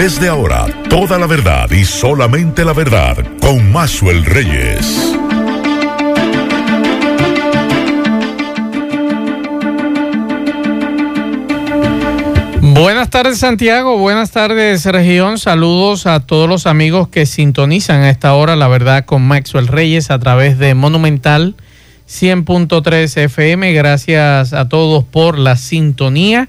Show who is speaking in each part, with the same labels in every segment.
Speaker 1: Desde ahora, toda la verdad y solamente la verdad con Maxwell Reyes.
Speaker 2: Buenas tardes Santiago, buenas tardes región, saludos a todos los amigos que sintonizan a esta hora la verdad con Maxwell Reyes a través de Monumental 100.3 FM, gracias a todos por la sintonía.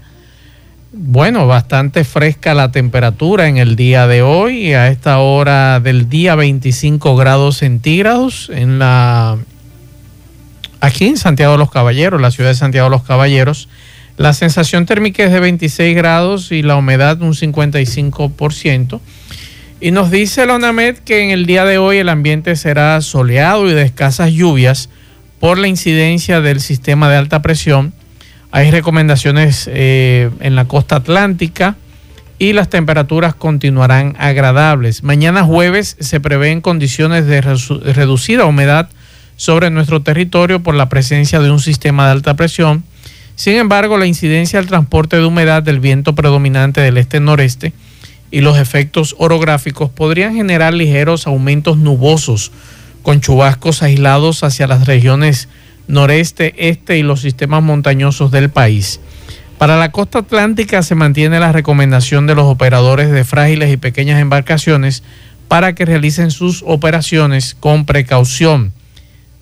Speaker 2: Bueno, bastante fresca la temperatura en el día de hoy, a esta hora del día 25 grados centígrados en la aquí en Santiago de los Caballeros, la ciudad de Santiago de los Caballeros. La sensación térmica es de 26 grados y la humedad un 55%. Y nos dice la ONAMED que en el día de hoy el ambiente será soleado y de escasas lluvias por la incidencia del sistema de alta presión. Hay recomendaciones eh, en la costa atlántica y las temperaturas continuarán agradables. Mañana jueves se prevén condiciones de reducida humedad sobre nuestro territorio por la presencia de un sistema de alta presión sin embargo, la incidencia del transporte de humedad del viento predominante del este-noreste y los efectos orográficos podrían generar ligeros aumentos nubosos con chubascos aislados hacia las regiones noreste, este y los sistemas montañosos del país. Para la costa atlántica se mantiene la recomendación de los operadores de frágiles y pequeñas embarcaciones para que realicen sus operaciones con precaución.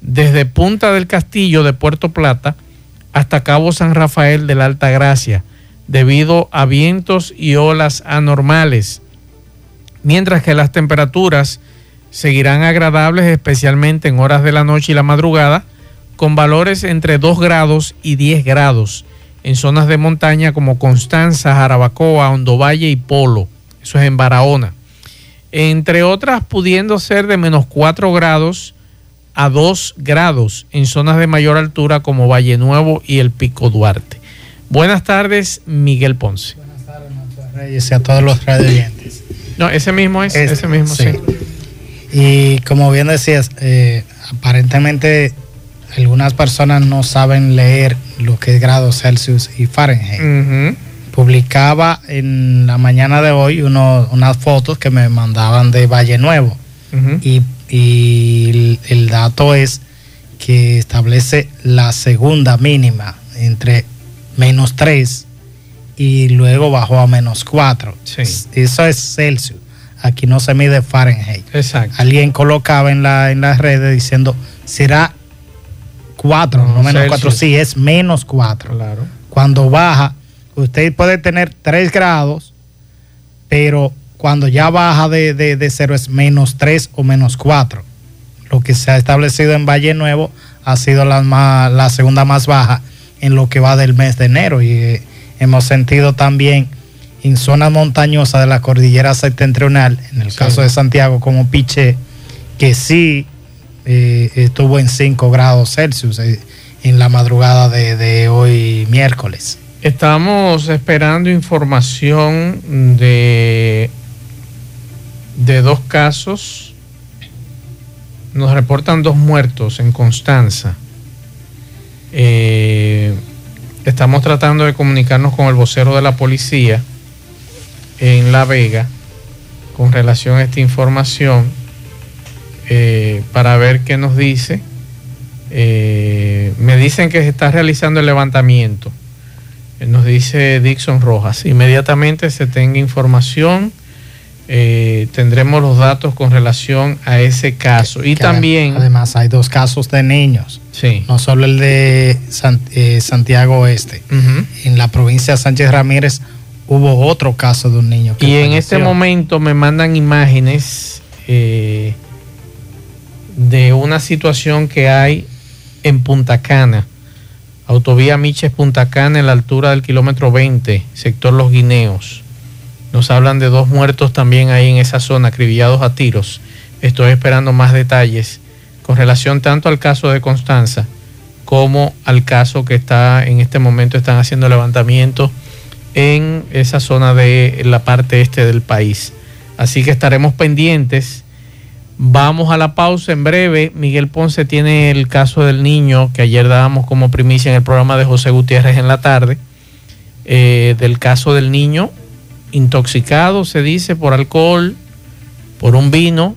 Speaker 2: Desde Punta del Castillo de Puerto Plata, hasta Cabo San Rafael de la Alta Gracia, debido a vientos y olas anormales, mientras que las temperaturas seguirán agradables especialmente en horas de la noche y la madrugada, con valores entre 2 grados y 10 grados en zonas de montaña como Constanza, Jarabacoa, Hondovalle y Polo, eso es en Barahona, entre otras pudiendo ser de menos 4 grados a 2 grados en zonas de mayor altura como Valle Nuevo y el Pico Duarte. Buenas tardes, Miguel Ponce. Buenas tardes,
Speaker 3: Reyes, y a todos los radioyentes.
Speaker 2: No, ese mismo es, ese mismo, sí.
Speaker 3: Y como bien decías, eh, aparentemente algunas personas no saben leer lo que es grados Celsius y Fahrenheit. Publicaba en la mañana de hoy unas fotos que me mandaban de Valle Nuevo y y el, dato es que establece la segunda mínima entre menos 3 y luego bajó a menos 4. Eso es Celsius. Aquí no se mide Fahrenheit.
Speaker 2: Exacto.
Speaker 3: Alguien colocaba en, la, en las redes diciendo, será 4, no, menos 4. Sí, es menos 4.
Speaker 2: Claro.
Speaker 3: Cuando baja, usted puede tener 3 grados, pero cuando ya baja de, de, cero es menos 3 o menos 4. Lo que se ha establecido en Valle Nuevo ha sido la, la segunda más baja en lo que va del mes de enero y eh, hemos sentido también en zonas montañosas de la cordillera septentrional, en el caso de Santiago como Piche, que sí eh, estuvo en 5 grados Celsius eh, en la madrugada de, hoy miércoles.
Speaker 2: Estamos esperando información de de dos casos. Nos reportan dos muertos en Constanza. Eh, estamos tratando de comunicarnos con el vocero de la policía en La Vega con relación a esta información eh, para ver qué nos dice. Eh, me dicen que se está realizando el levantamiento. Nos dice Dixon Rojas. Inmediatamente se tenga información eh, tendremos los datos con relación a ese caso. Y también...
Speaker 3: Además hay dos casos de niños.
Speaker 2: Sí.
Speaker 3: No solo el de eh, Santiago Oeste. En la provincia de Sánchez Ramírez hubo otro caso de un niño.
Speaker 2: y en este momento me mandan imágenes eh, de una situación que hay en Punta Cana. Autovía Miches Punta Cana en la altura del kilómetro 20, sector Los Guineos nos hablan de dos muertos también ahí en esa zona, acribillados a tiros. Estoy esperando más detalles con relación tanto al caso de Constanza como al caso que está en este momento están haciendo levantamiento en esa zona de la parte este del país. Así que estaremos pendientes. Vamos a la pausa en breve. Miguel Ponce tiene el caso del niño que ayer dábamos como primicia en el programa de José Gutiérrez en la tarde. Eh, del caso del niño intoxicado, se dice, por alcohol, por un vino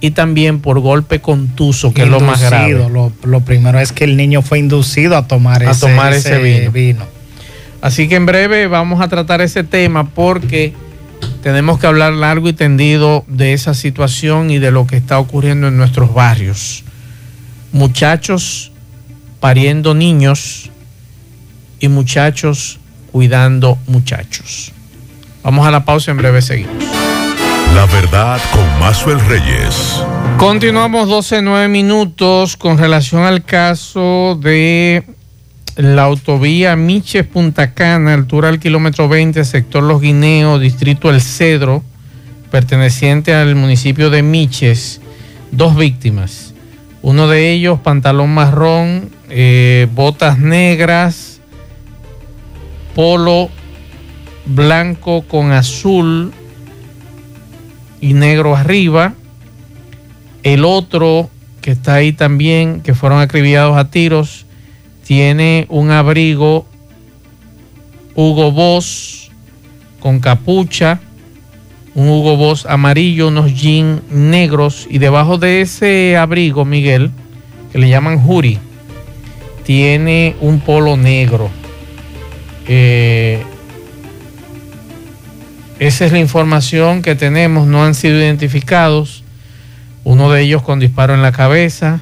Speaker 2: y también por golpe contuso, que es lo más grave.
Speaker 3: Lo, primero es que el niño fue inducido a tomar,
Speaker 2: a ese, tomar ese, vino. Así que en breve vamos a tratar ese tema porque tenemos que hablar largo y tendido de esa situación y de lo que está ocurriendo en nuestros barrios. Muchachos pariendo niños y muchachos cuidando muchachos. Vamos a la pausa, en breve seguimos.
Speaker 1: La verdad con Mazuel Reyes.
Speaker 2: Continuamos 12, 9 minutos con relación al caso de la autovía Miches Punta Cana, altura del kilómetro 20, sector Los Guineos, distrito El Cedro, perteneciente al municipio de Miches. Dos víctimas. Uno de ellos, pantalón marrón, eh, botas negras, polo blanco con azul y negro arriba. El otro que está ahí también, que fueron acribillados a tiros, tiene un abrigo Hugo Boss con capucha, un Hugo Boss amarillo, unos jeans negros y debajo de ese abrigo, Miguel, que le llaman Juri, tiene un polo negro. Eh, esa es la información que tenemos, no han sido identificados. Uno de ellos con disparo en la cabeza.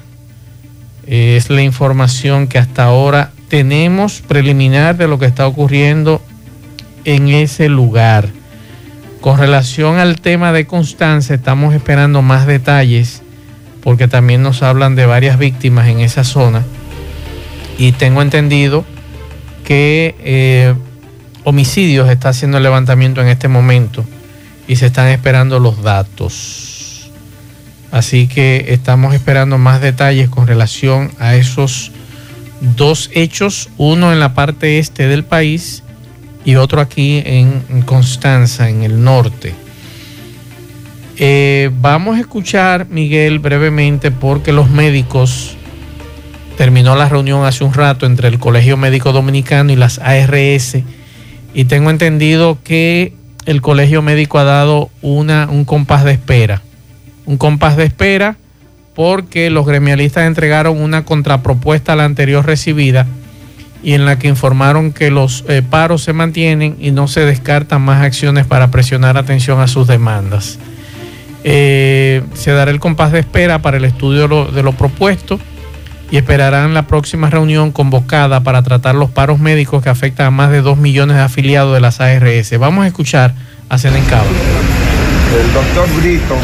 Speaker 2: Es la información que hasta ahora tenemos preliminar de lo que está ocurriendo en ese lugar. Con relación al tema de Constanza, estamos esperando más detalles porque también nos hablan de varias víctimas en esa zona. Y tengo entendido que eh, homicidios está haciendo el levantamiento en este momento y se están esperando los datos. Así que estamos esperando más detalles con relación a esos dos hechos, uno en la parte este del país y otro aquí en Constanza, en el norte. Eh, vamos a escuchar, Miguel, brevemente, porque los médicos terminó la reunión hace un rato entre el Colegio Médico Dominicano y las ARS y tengo entendido que el colegio médico ha dado un compás de espera. Un compás de espera porque los gremialistas entregaron una contrapropuesta a la anterior recibida y en la que informaron que los eh, paros se mantienen y no se descartan más acciones para presionar atención a sus demandas. Eh, se dará el compás de espera para el estudio de lo propuesto y esperarán la próxima reunión convocada para tratar los paros médicos que afectan a más de 2 millones de afiliados de las ARS. Vamos a escuchar a Senencao.
Speaker 4: El doctor Brito,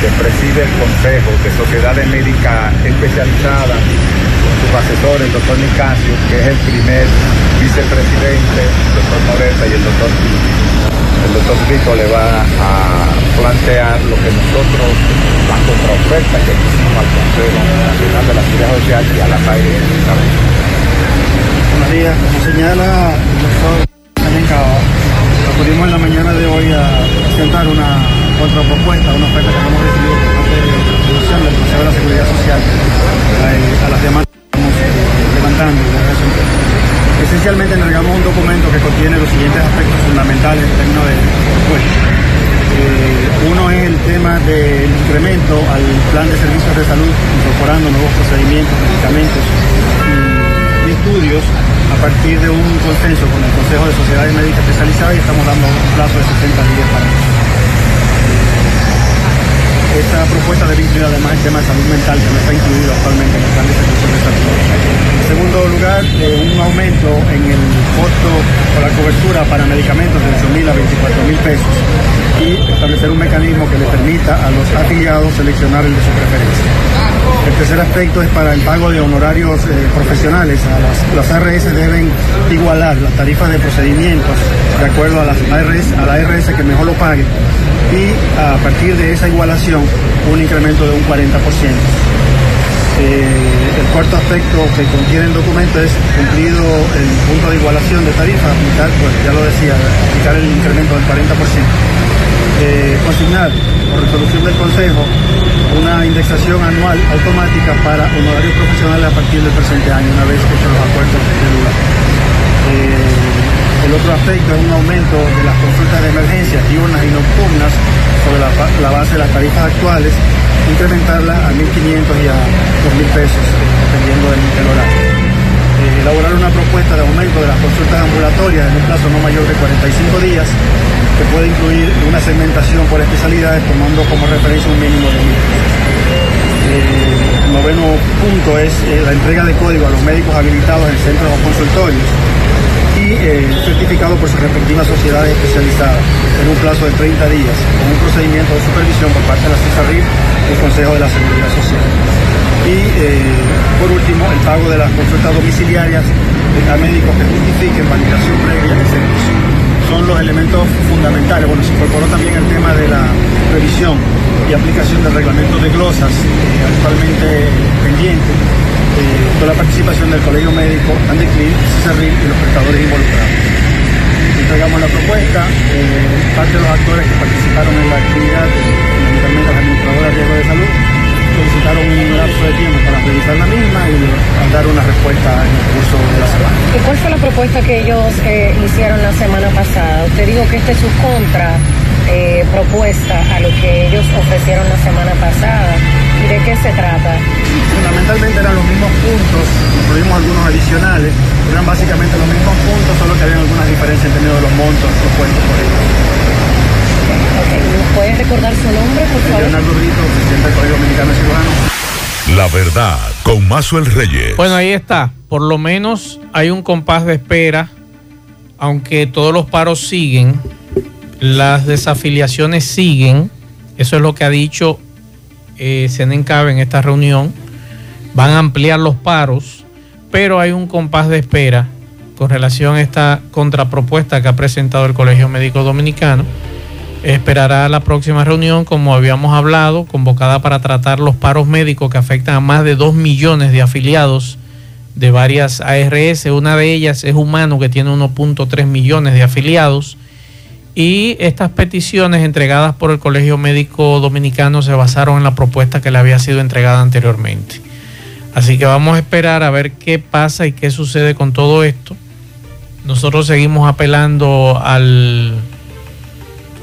Speaker 4: que preside el Consejo de Sociedades Médicas Especializadas, con sus asesores, el doctor Nicasio, que es el primer vicepresidente, el doctor Moreta y el doctor el doctor Brito le va a plantear lo que nosotros, la contraoferta que hicimos al Consejo Nacional de la Seguridad Social y a la calle.
Speaker 5: Buenos días, como señala el doctor Cava, acudimos en la mañana de hoy a presentar una contrapropuesta, una oferta que hemos recibido por parte de la Comisión del Consejo de la Seguridad Social eh, a las demandas que estamos levantando Esencialmente entregamos un documento que contiene los siguientes aspectos fundamentales en términos de propuesta. Eh, uno es el tema del incremento al plan de servicios de salud, incorporando nuevos procedimientos, medicamentos y, estudios a partir de un consenso con el Consejo de Sociedades Médicas Especializadas y estamos dando un plazo de 60 días para eso. Esta propuesta debe incluir además el tema de salud mental que no está incluido actualmente en el plan de servicios de salud. En segundo lugar, eh, un aumento en el costo o la cobertura para medicamentos de 8 mil a 24 mil pesos y establecer un mecanismo que le permita a los afiliados seleccionar el de su preferencia. Tercer aspecto es para el pago de honorarios eh, profesionales. las, ARS deben igualar las tarifas de procedimientos de acuerdo a, las la ARS que mejor lo pague y a partir de esa igualación un incremento de un 40%. Eh, el cuarto aspecto que contiene el documento es cumplido el punto de igualación de tarifa, aplicar, pues ya lo decía, aplicar el incremento del 40%. Eh, consignar por resolución del Consejo una indexación anual automática para honorarios profesionales a partir del presente año, una vez hechos los acuerdos de lugar. Eh, El otro aspecto es un aumento de las consultas de emergencia diurnas y nocturnas sobre la, base de las tarifas actuales, incrementarla a 1.500 y a 2.000 pesos, dependiendo del, del. Eh, elaborar una propuesta de aumento de las consultas ambulatorias en un plazo no mayor de 45 días, que puede incluir una segmentación por especialidades, tomando como referencia un mínimo de 1.000 el noveno punto es eh, la entrega de código a los médicos habilitados en centros o consultorios y eh, certificado por sus respectivas sociedades especializadas en un plazo de 30 días con un procedimiento de supervisión por parte de la CISARRIB y el Consejo de la Seguridad Social. Y eh, por último, el pago de las consultas domiciliarias a médicos que justifiquen validación previa servicio. Son los elementos fundamentales. Bueno, se incorporó también el tema de la revisión y aplicación del reglamento de glosas eh, actualmente pendiente eh, con la participación del Colegio Médico, Andeclin, CISARRIL y los prestadores involucrados. Entregamos la propuesta, parte de los actores que participaron en la actividad, fundamentalmente las administradoras de riesgo de salud, solicitaron un lapso de tiempo para revisar la misma y dar una respuesta en el curso de la semana.
Speaker 6: ¿Y cuál fue la propuesta que ellos eh, hicieron la semana pasada? Usted dijo que esta es su contra eh, propuesta a lo que ellos ofrecieron la semana pasada. ¿Y de qué se trata?
Speaker 5: Fundamentalmente eran los mismos puntos, incluimos algunos adicionales, eran básicamente los mismos puntos, solo que había algunas diferencias en términos de los montos propuestos por ellos.
Speaker 6: Okay. ¿Puedes recordar su nombre, por favor?
Speaker 5: Leonardo Brito, presidente del Colegio de Cirujanos.
Speaker 1: La verdad, con Mazuel Reyes.
Speaker 2: Bueno, ahí está. Por lo menos hay un compás de espera, aunque todos los paros siguen, las desafiliaciones siguen. Eso es lo que ha dicho eh, Senencabe en esta reunión. Van a ampliar los paros, pero hay un compás de espera con relación a esta contrapropuesta que ha presentado el Colegio Médico Dominicano. Esperará la próxima reunión, como habíamos hablado, convocada para tratar los paros médicos que afectan a más de 2 millones de afiliados de varias ARS. Una de ellas es Humano, que tiene 1.3 millones de afiliados. Y estas peticiones entregadas por el Colegio Médico Dominicano se basaron en la propuesta que le había sido entregada anteriormente. Así que vamos a esperar a ver qué pasa y qué sucede con todo esto. Nosotros seguimos apelando al,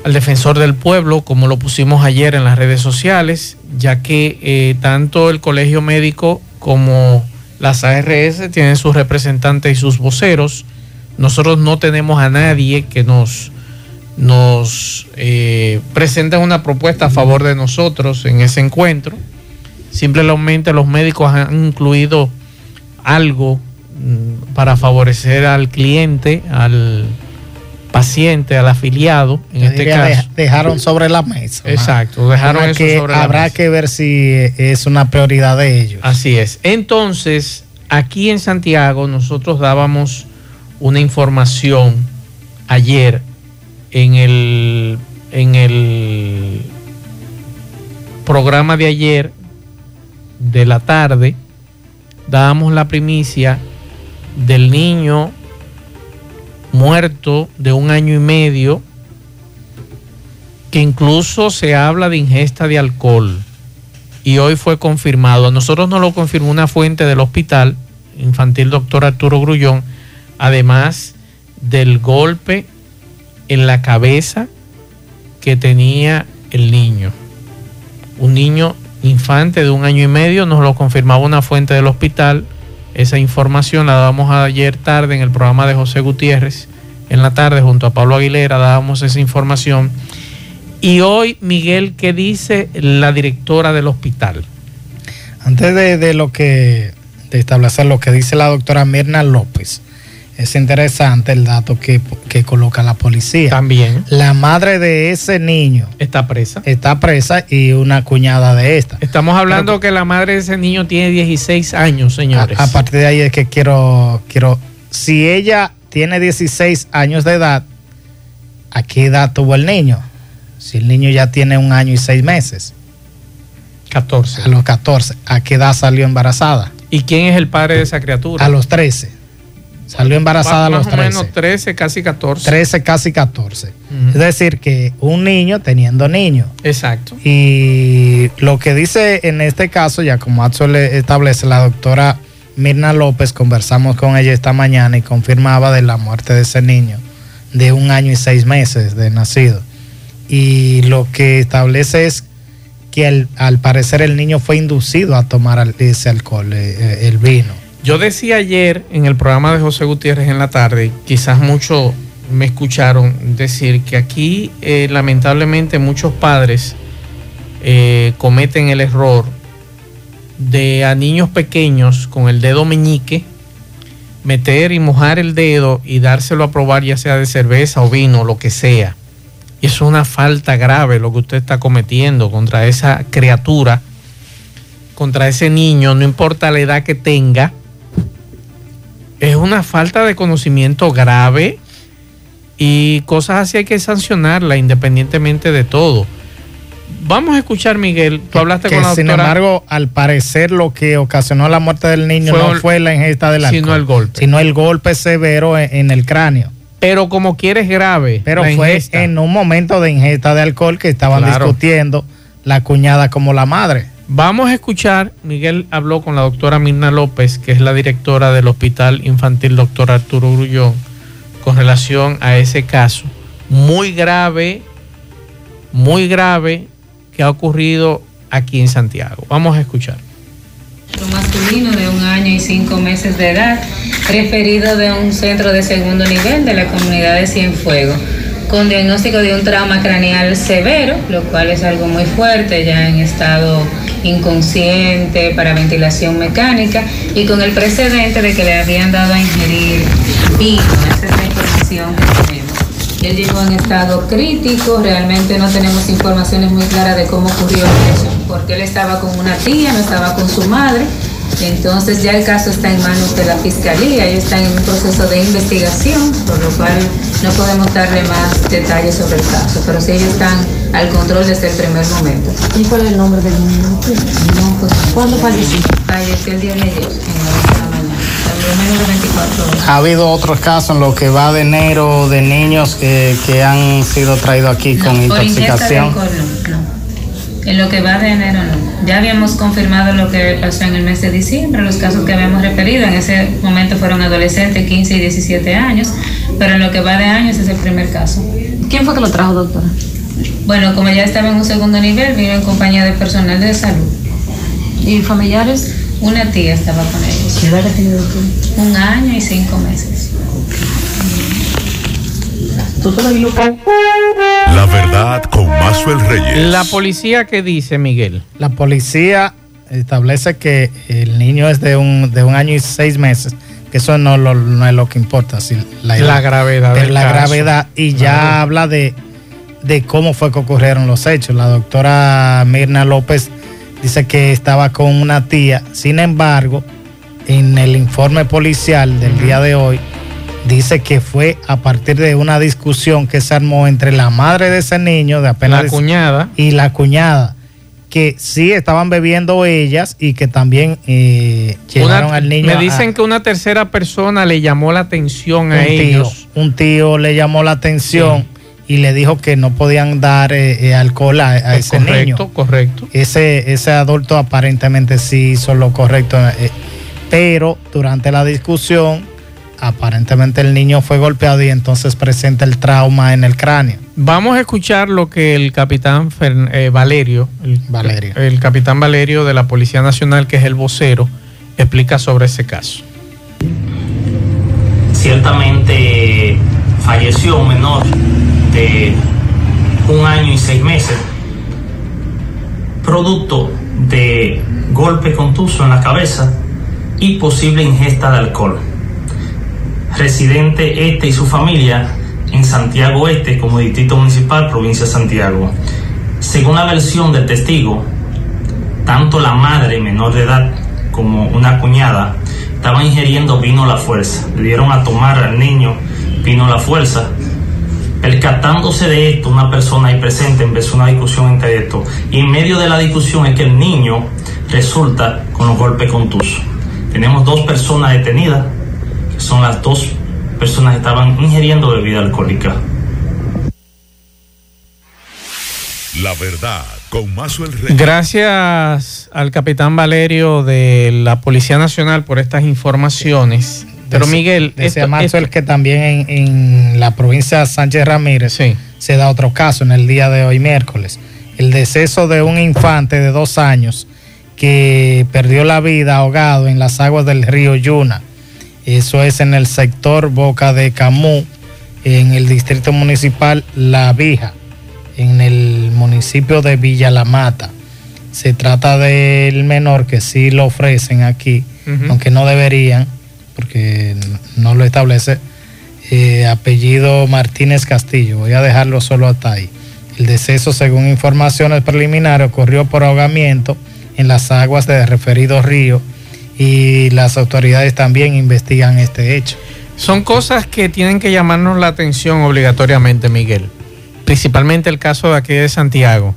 Speaker 2: al defensor del pueblo, como lo pusimos ayer en las redes sociales, ya que eh, tanto el Colegio Médico como las ARS tienen sus representantes y sus voceros. Nosotros no tenemos a nadie que nos eh, presentan una propuesta a favor de nosotros en ese encuentro. Simplemente los médicos han incluido algo mm, para favorecer al cliente, al paciente, al afiliado, en
Speaker 3: Yo
Speaker 2: este caso.
Speaker 3: Dejaron sobre la mesa.
Speaker 2: Exacto, dejaron eso
Speaker 3: que,
Speaker 2: sobre la
Speaker 3: Habrá
Speaker 2: mesa.
Speaker 3: que ver si es una prioridad de ellos.
Speaker 2: Así es. Entonces, aquí en Santiago nosotros dábamos una información ayer en el, en el programa de ayer de la tarde, dábamos la primicia del niño muerto de un año y medio, que incluso se habla de ingesta de alcohol y hoy fue confirmado. A nosotros nos lo confirmó una fuente del hospital infantil doctor Arturo Grullón, además del golpe en la cabeza que tenía el niño. Un niño infante de un año y medio, nos lo confirmaba una fuente del hospital. Esa información la dábamos ayer tarde en el programa de José Gutiérrez. En la tarde, junto a Pablo Aguilera, dábamos esa información. Y hoy, Miguel, ¿qué dice la directora del hospital?
Speaker 3: Antes de, lo que de establecer lo que dice la doctora Mirna López, es interesante el dato que, que coloca la policía.
Speaker 2: También
Speaker 3: La madre de ese niño
Speaker 2: está presa.
Speaker 3: está presa y una cuñada de esta.
Speaker 2: Estamos hablando que la madre de ese niño tiene 16 años, señores.
Speaker 3: A, a partir de ahí es que quiero, quiero, si ella tiene 16 años de edad, ¿a qué edad tuvo el niño? Si el niño ya tiene un año y seis meses,
Speaker 2: 14.
Speaker 3: a los 14, ¿a qué edad salió embarazada?
Speaker 2: ¿Y quién es el padre de esa criatura?
Speaker 3: A los 13. Salió embarazada a
Speaker 2: Más
Speaker 3: los
Speaker 2: o
Speaker 3: 13.
Speaker 2: menos 13, casi 14.
Speaker 3: 13, casi 14.
Speaker 2: Ujú.
Speaker 3: Es decir, que un niño teniendo niño.
Speaker 2: Exacto.
Speaker 3: Y lo que dice en este caso, ya como Axel establece la doctora Mirna López, conversamos con ella esta mañana y confirmaba de la muerte de ese niño de un año y seis meses de nacido. Y lo que establece es que al, al parecer el niño fue inducido a tomar ese alcohol, eh, eh, el vino.
Speaker 2: Yo decía ayer en el programa de José Gutiérrez en la tarde, quizás muchos me escucharon decir que aquí eh, lamentablemente muchos padres eh, cometen el error de a niños pequeños con el dedo meñique meter y mojar el dedo y dárselo a probar ya sea de cerveza o vino, lo que sea. Y es una falta grave lo que usted está cometiendo contra esa criatura, contra ese niño, no importa la edad que tenga. Es una falta de conocimiento grave y cosas así hay que sancionarla independientemente de todo. Vamos a escuchar, Miguel. Tú hablaste
Speaker 3: que
Speaker 2: con la
Speaker 3: sin
Speaker 2: doctora.
Speaker 3: embargo, al parecer lo que ocasionó la muerte del niño
Speaker 2: Fue
Speaker 3: no
Speaker 2: el-
Speaker 3: fue la ingesta del alcohol,
Speaker 2: sino el golpe.
Speaker 3: sino el golpe severo en, en el cráneo.
Speaker 2: pero como quieres grave.
Speaker 3: Pero fue
Speaker 2: ingesta.
Speaker 3: en un momento de ingesta de alcohol que estaban
Speaker 2: Claro.
Speaker 3: discutiendo la cuñada como la madre.
Speaker 2: Vamos a escuchar, Miguel habló con la doctora Mirna López, que es la directora del Hospital Infantil Doctor Arturo Grullón, con relación a ese caso. Muy grave, muy grave, que ha ocurrido aquí en Santiago. Vamos a escuchar.
Speaker 7: masculino de un año y cinco meses de edad, referido de un centro de segundo nivel de la comunidad de Cienfuegos, con diagnóstico de un trauma craneal severo, lo cual es algo muy fuerte, ya en estado inconsciente para ventilación mecánica y con el precedente de que le habían dado a ingerir vino, esa es la información que tenemos. Él llegó en estado crítico, realmente no tenemos informaciones muy claras de cómo ocurrió eso, porque él estaba con una tía, no estaba con su madre. Entonces ya el caso está en manos de la fiscalía, ellos están en un proceso de investigación, por lo cual no podemos darle más detalles sobre el caso, pero sí ellos están al control desde el primer momento.
Speaker 8: ¿Y cuál es el nombre del niño?
Speaker 7: No, pues,
Speaker 8: ¿Cuándo falleció?
Speaker 7: Falleció el día de ayer, en la mañana, menos de 24 horas.
Speaker 3: Ha habido otros casos en lo que va de enero de niños que, que han sido traídos aquí con
Speaker 7: No, por de
Speaker 3: intoxicación.
Speaker 7: no. En lo que va de enero no. Ya habíamos confirmado lo que pasó en el mes de diciembre, los casos que habíamos referido. En ese momento fueron adolescentes, 15 y 17 años, pero en lo que va de años es el primer caso.
Speaker 8: ¿Quién fue que lo trajo, doctora?
Speaker 7: Bueno, como ya estaba en un segundo nivel, vino en compañía de personal de salud.
Speaker 8: ¿Y familiares?
Speaker 7: Una tía estaba con ellos.
Speaker 8: ¿Qué edad ha tenido tú?
Speaker 7: Un año y cinco meses.
Speaker 8: ¿Tú todavía
Speaker 1: La verdad con Mazuel Reyes.
Speaker 2: La policía, ¿qué dice, Miguel?
Speaker 3: La policía establece que el niño es de un, de un año y seis meses, que eso no, lo- no es lo que importa, si la,
Speaker 2: La gravedad del
Speaker 3: la
Speaker 2: caso.
Speaker 3: gravedad y ya
Speaker 2: Claro.
Speaker 3: habla de, de cómo fue que ocurrieron los hechos. La doctora Mirna López dice que estaba con una tía, sin embargo, en el informe policial del día de hoy, dice que fue a partir de una discusión que se armó entre la madre de ese niño, de apenas
Speaker 2: La cuñada.
Speaker 3: y la cuñada, que sí estaban bebiendo ellas y que también eh, llevaron
Speaker 2: Una-
Speaker 3: al niño.
Speaker 2: me
Speaker 3: a-
Speaker 2: dicen que una tercera persona le llamó la atención a
Speaker 3: tío,
Speaker 2: ellos.
Speaker 3: un tío le llamó la atención y le dijo que no podían dar eh, eh, alcohol a, a ese
Speaker 2: correcto,
Speaker 3: niño.
Speaker 2: correcto.
Speaker 3: Ese, ese adulto aparentemente sí hizo lo correcto, eh, pero durante la discusión aparentemente el niño fue golpeado y entonces presenta el trauma en el cráneo.
Speaker 2: Vamos a escuchar lo que el capitán Fern- eh, Valerio, el,
Speaker 3: Valerio.
Speaker 2: el capitán Valerio de la Policía Nacional, que es el vocero, explica sobre ese caso.
Speaker 9: Ciertamente falleció un menor de un año y seis meses, producto de golpe contuso en la cabeza y posible ingesta de alcohol. Residente este y su familia en Santiago Este como distrito municipal, provincia de Santiago. Según la versión del testigo, tanto la madre menor de edad como una cuñada estaban ingiriendo vino a la fuerza. Le dieron a tomar al niño vino a la fuerza. Percatándose de esto, una persona ahí presente empezó una discusión entre esto. Y en medio de la discusión es que el niño resulta con los golpes contusos. Tenemos dos personas detenidas, son las dos personas que estaban ingiriendo bebida alcohólica.
Speaker 1: La verdad con Mazuel Reyes.
Speaker 2: Gracias al capitán Valerio de la Policía Nacional por estas informaciones. Pero Miguel,
Speaker 3: decía
Speaker 2: esto-
Speaker 3: Maxwell
Speaker 2: esto-
Speaker 3: que también en, en la provincia de Sánchez Ramírez
Speaker 2: Sí.
Speaker 3: se da otro caso en el día de hoy, miércoles. El deceso de un infante de dos años que perdió la vida ahogado en las aguas del río Yuna. Eso es en el sector Boca de Camú, en el distrito municipal La Vija, en el municipio de Villa La Mata. Se trata del menor que sí lo ofrecen aquí, aunque no deberían, porque no lo establece. eh, apellido Martínez Castillo. Voy a dejarlo solo hasta ahí. El deceso, según informaciones preliminares, ocurrió por ahogamiento en las aguas del referido río y las autoridades también investigan este hecho.
Speaker 2: Son cosas que tienen que llamarnos la atención obligatoriamente, Miguel. Principalmente el caso de aquí de Santiago.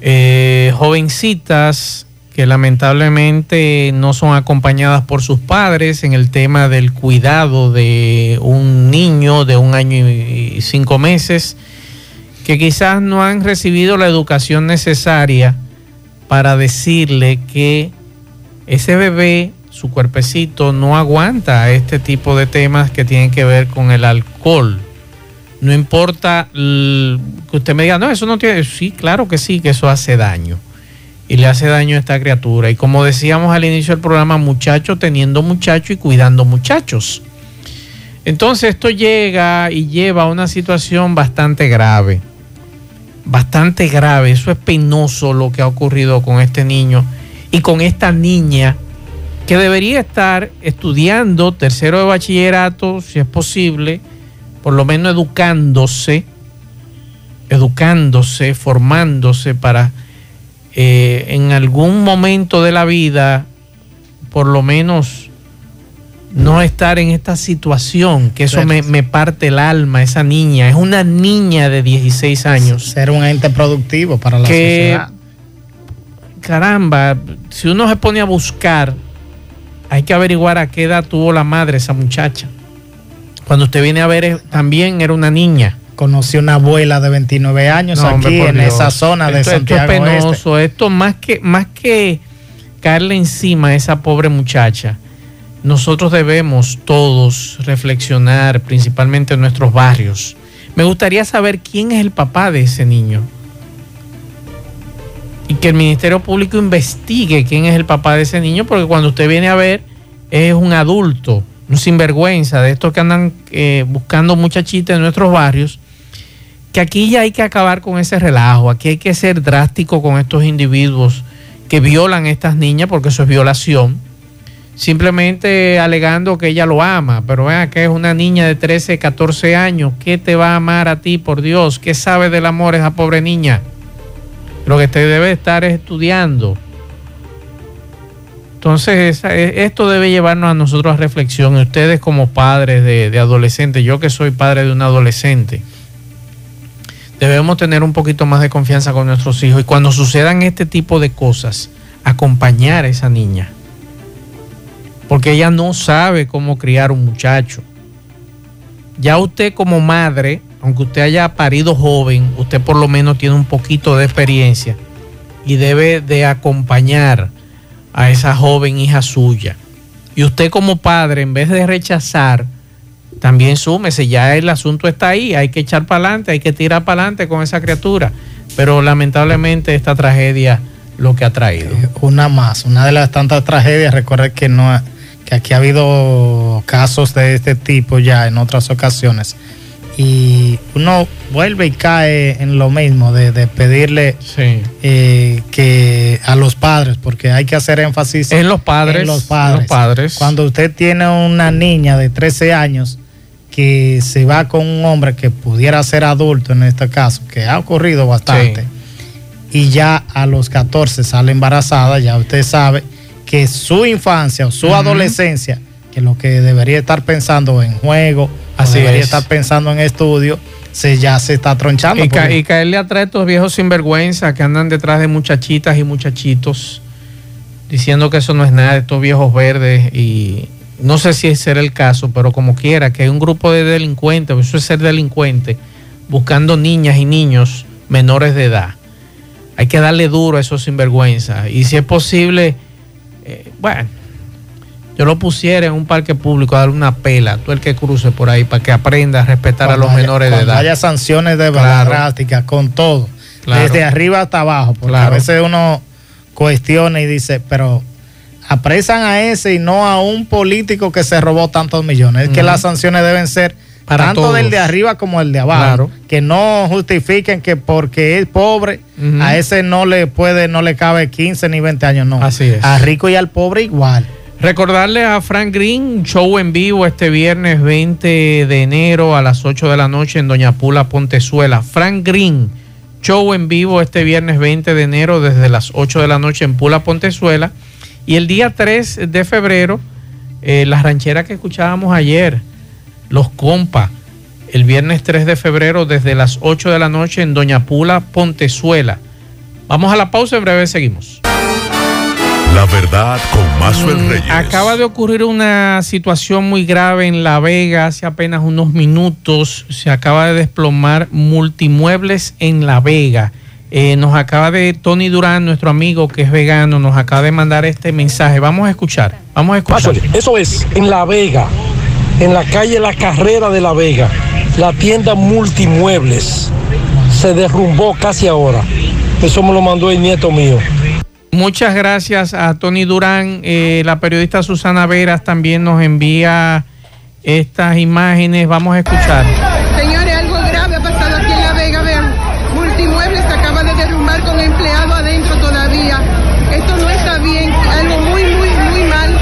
Speaker 2: Eh, jovencitas que lamentablemente no son acompañadas por sus padres en el tema del cuidado de un niño de un año y cinco meses, que quizás no han recibido la educación necesaria para decirle que ese bebé, su cuerpecito, no aguanta este tipo de temas que tienen que ver con el alcohol. No importa que usted me diga, no, eso no tiene. Sí, claro que sí, que eso hace daño. Y le hace daño a esta criatura. Y como decíamos al inicio del programa, muchacho teniendo muchacho y cuidando muchachos. Entonces esto llega y lleva a una situación bastante grave. Bastante grave. Eso es penoso lo que ha ocurrido con este niño y con esta niña que debería estar estudiando tercero de bachillerato, si es posible, por lo menos educándose, educándose, formándose para eh, en algún momento de la vida, por lo menos no estar en esta situación, que eso me, me parte el alma, esa niña, es una niña de 16 años.
Speaker 3: Ser un ente productivo para la
Speaker 2: que,
Speaker 3: sociedad.
Speaker 2: Caramba, si uno se pone a buscar, hay que averiguar a qué edad tuvo la madre esa muchacha. Cuando usted viene a ver, eh, también era una niña.
Speaker 3: Conocí una abuela de 29 años
Speaker 2: No,
Speaker 3: aquí en
Speaker 2: Dios.
Speaker 3: esa zona de
Speaker 2: Esto- esto
Speaker 3: Santiago
Speaker 2: es penoso. Esto más que, más que caerle encima a esa pobre muchacha, nosotros debemos todos reflexionar, principalmente en nuestros barrios. Me gustaría saber quién es el papá de ese niño. Y que el Ministerio Público investigue quién es el papá de ese niño, porque cuando usted viene a ver, es un adulto, un sinvergüenza, de estos que andan eh, buscando muchachitas en nuestros barrios que aquí ya hay que acabar con ese relajo, aquí hay que ser drástico con estos individuos que violan a estas niñas, porque eso es violación, simplemente alegando que ella lo ama, pero vean que es una niña de 13, 14 años, ¿qué te va a amar a ti, por Dios? ¿Qué sabe del amor esa pobre niña? Lo que te debe estar es estudiando. Entonces, e- esto debe llevarnos a nosotros a reflexión, ustedes como padres de, de adolescentes, yo que soy padre de un adolescente, debemos tener un poquito más de confianza con nuestros hijos y cuando sucedan este tipo de cosas, acompañar a esa niña. Porque ella no sabe cómo criar un muchacho. Ya usted como madre, aunque usted haya parido joven, usted por lo menos tiene un poquito de experiencia y debe de acompañar a esa joven hija suya. Y usted como padre, en vez de rechazar, también súmese, ya el asunto está ahí, hay que echar para adelante, hay que tirar para adelante con esa criatura. Pero lamentablemente esta tragedia lo que ha traído.
Speaker 3: Una más, una de las tantas tragedias, recuerde que no que aquí ha habido casos de este tipo ya en otras ocasiones. Y uno vuelve y cae en lo mismo de, de pedirle
Speaker 2: Sí.
Speaker 3: eh, que a los padres, porque hay que hacer énfasis
Speaker 2: En los padres,
Speaker 3: en los padres.
Speaker 2: en los padres.
Speaker 3: Cuando usted tiene una niña de 13 años que se va con un hombre que pudiera ser adulto en este caso, que ha ocurrido bastante, y ya a los 14 sale embarazada, ya usted sabe que su infancia o su adolescencia, que lo que debería estar pensando en juego,
Speaker 2: Así
Speaker 3: debería
Speaker 2: es.
Speaker 3: estar pensando en estudio, se ya se está tronchando.
Speaker 2: Y, ca-
Speaker 3: porque-
Speaker 2: y caerle atrás a estos viejos sinvergüenza que andan detrás de muchachitas y muchachitos diciendo que eso no es nada, estos viejos verdes y no sé si ese era el caso, pero como quiera, que hay un grupo de delincuentes, eso es ser delincuente, buscando niñas y niños menores de edad. Hay que darle duro a esos sinvergüenza y si es posible, eh, bueno, yo lo pusiera en un parque público a dar una pela, tú el que cruce por ahí, para que aprenda a respetar a los
Speaker 3: haya-
Speaker 2: menores de edad.
Speaker 3: haya sanciones de
Speaker 2: Claro.
Speaker 3: drásticas con todo,
Speaker 2: Claro.
Speaker 3: desde arriba hasta abajo, porque
Speaker 2: Claro.
Speaker 3: a veces uno cuestiona y dice, pero apresan a ese y no a un político que se robó tantos millones. Es que las sanciones deben ser
Speaker 2: Para
Speaker 3: tanto
Speaker 2: todos.
Speaker 3: del de arriba como el de abajo,
Speaker 2: Claro.
Speaker 3: que no justifiquen que porque es pobre a ese no le puede, no le cabe 15 ni 20 años, no.
Speaker 2: Así es.
Speaker 3: A rico y al pobre igual.
Speaker 2: Recordarle a Frank Green, show en vivo este viernes 20 de enero a las 8 de la noche en Doña Pula, Pontezuela. Frank Green, show en vivo este viernes 20 de enero desde las 8 de la noche en Pula, Pontezuela. Y el día 3 de febrero, eh, las rancheras que escuchábamos ayer, los compas, el viernes 3 de febrero desde las 8 de la noche en Doña Pula, Pontezuela. Vamos a la pausa, en breve seguimos.
Speaker 1: La verdad con Mazuel
Speaker 2: Mm,
Speaker 1: Reyes.
Speaker 2: Acaba de ocurrir una situación muy grave en La Vega hace apenas unos minutos. Se acaba de desplomar multimuebles en La Vega. Eh, nos acaba de Tony Durán, nuestro amigo que es vegano, nos acaba de mandar este mensaje. Vamos a escuchar. Vamos a escuchar.
Speaker 10: Eso es, en La Vega, en la calle La Carrera de La Vega, la tienda Multimuebles se derrumbó casi ahora. Eso me lo mandó el nieto mío.
Speaker 2: Muchas gracias a Tony Durán. Eh, la periodista Susana Veras también nos envía estas imágenes. Vamos a escuchar.
Speaker 11: Señores, algo grave ha pasado aquí en La Vega. Vean, Multimuebles se acaba de derrumbar con empleado adentro todavía. Esto no está bien, algo muy, muy, muy mal.